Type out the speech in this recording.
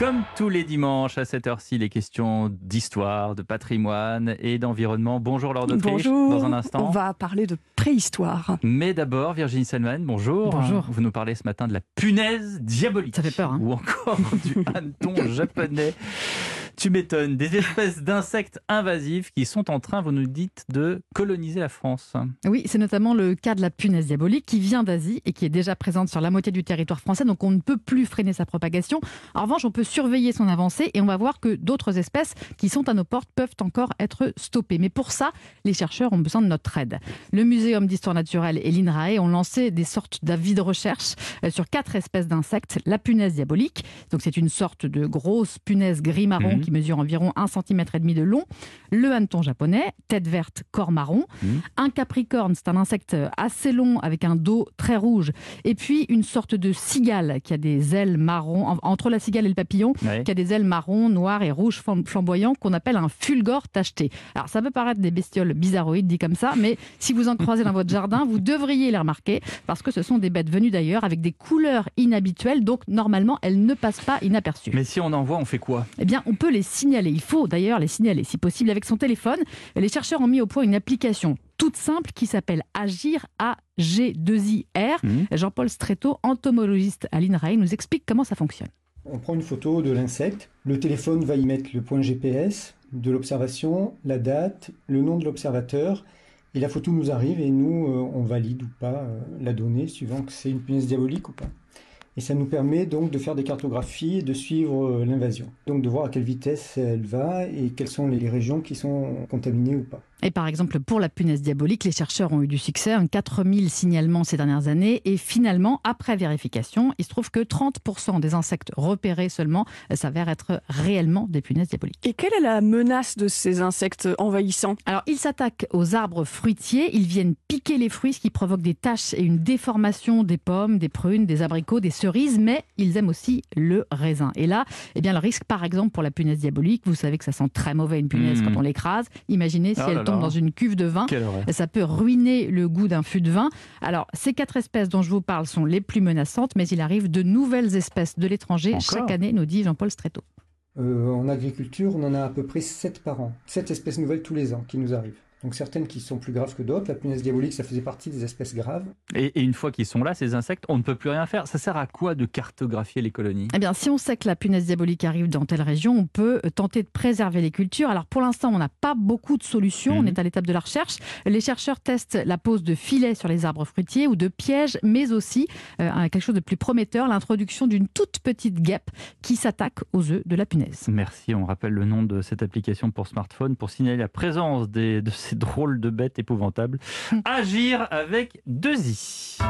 Comme tous les dimanches à cette heure-ci, les questions d'histoire, de patrimoine et d'environnement. Bonjour Laure d'Autriche. Bonjour. Dans un instant. On va parler de préhistoire. Mais d'abord, Virginie Selman, bonjour. Bonjour. Vous nous parlez ce matin de la punaise diabolique. Ça fait peur, hein Ou encore du hanneton japonais. Tu m'étonnes. Des espèces d'insectes invasifs qui sont en train, vous nous dites, de coloniser la France. Oui, c'est notamment le cas de la punaise diabolique qui vient d'Asie et qui est déjà présente sur la moitié du territoire français, donc on ne peut plus freiner sa propagation. En revanche, on peut surveiller son avancée et on va voir que d'autres espèces qui sont à nos portes peuvent encore être stoppées. Mais pour ça, les chercheurs ont besoin de notre aide. Le Muséum d'histoire naturelle et l'INRAE ont lancé des sortes d'avis de recherche euh, sur quatre espèces d'insectes. La punaise diabolique, donc c'est une sorte de grosse punaise gris-marron Mhm. qui mesure environ 1 cm de long. Le hanneton japonais, tête verte, corps marron. Mhm. Un capricorne, c'est un insecte assez long avec un dos très rouge. Et puis une sorte de cigale qui a des ailes marron, en- entre la cigale et le papillon, Ouais. qui a des ailes marron, noires et rouges flam- flamboyants qu'on appelle un fulgore tacheté. Alors ça peut paraître des bestioles bizarroïdes dit comme ça, mais si vous en croisez dans votre jardin, vous devriez les remarquer parce que ce sont des bêtes venues d'ailleurs avec des couleurs inhabituelles, donc normalement elles ne passent pas inaperçues. Mais si on en voit, on fait quoi? Eh bien, on peut les signaler. Il faut d'ailleurs les signaler, si possible, avec son téléphone. Les chercheurs ont mis au point une application toute simple qui s'appelle Agir A-G-2-I-R. Mhm. Jean-Paul Stretto, entomologiste à l'INRAE, nous explique comment ça fonctionne. On prend une photo de l'insecte, le téléphone va y mettre le point GPS de l'observation, la date, le nom de l'observateur, et la photo nous arrive et nous, euh, on valide ou pas euh, la donnée suivant que c'est une punaise diabolique ou pas. Et ça nous permet donc de faire des cartographies et de suivre euh, l'invasion. Donc de voir à quelle vitesse elle va et quelles sont les régions qui sont contaminées ou pas. Et par exemple, pour la punaise diabolique, les chercheurs ont eu du succès, un 4000 signalements ces dernières années. Et finalement, après vérification, il se trouve que 30% des insectes repérés seulement euh, s'avèrent être réellement des punaises diaboliques. Et quelle est la menace de ces insectes envahissants? Alors, ils s'attaquent aux arbres fruitiers, ils viennent piquer les fruits, ce qui provoque des taches et une déformation des pommes, des prunes, des abricots, des cerises, mais ils aiment aussi le raisin. Et là, eh bien, le risque, par exemple, pour la punaise diabolique, vous savez que ça sent très mauvais une punaise Mmh. quand on l'écrase. Imaginez si Oh là elle là. tombe dans une cuve de vin. Ça peut ruiner le goût d'un fût de vin. Alors, ces quatre espèces dont je vous parle sont les plus menaçantes, mais il arrive de nouvelles espèces de l'étranger chaque année, nous dit Jean-Paul Stretto. Euh, en agriculture, on en a à peu près 7 par an. 7 espèces nouvelles tous les ans qui nous arrivent. Donc certaines qui sont plus graves que d'autres. La punaise diabolique, ça faisait partie des espèces graves. Et, et une fois qu'ils sont là, ces insectes, on ne peut plus rien faire. Ça sert à quoi de cartographier les colonies? Eh bien, si on sait que la punaise diabolique arrive dans telle région, on peut euh, tenter de préserver les cultures. Alors, pour l'instant, on n'a pas beaucoup de solutions. On Mhm. est à l'étape de la recherche. Les chercheurs testent la pose de filets sur les arbres fruitiers ou de pièges, mais aussi euh, quelque chose de plus prometteur, l'introduction d'une toute petite guêpe qui s'attaque aux œufs de la punaise. Merci, on rappelle le nom de cette application pour smartphone pour signaler la présence des- de ces drôles de bêtes épouvantables. Agir avec deux i.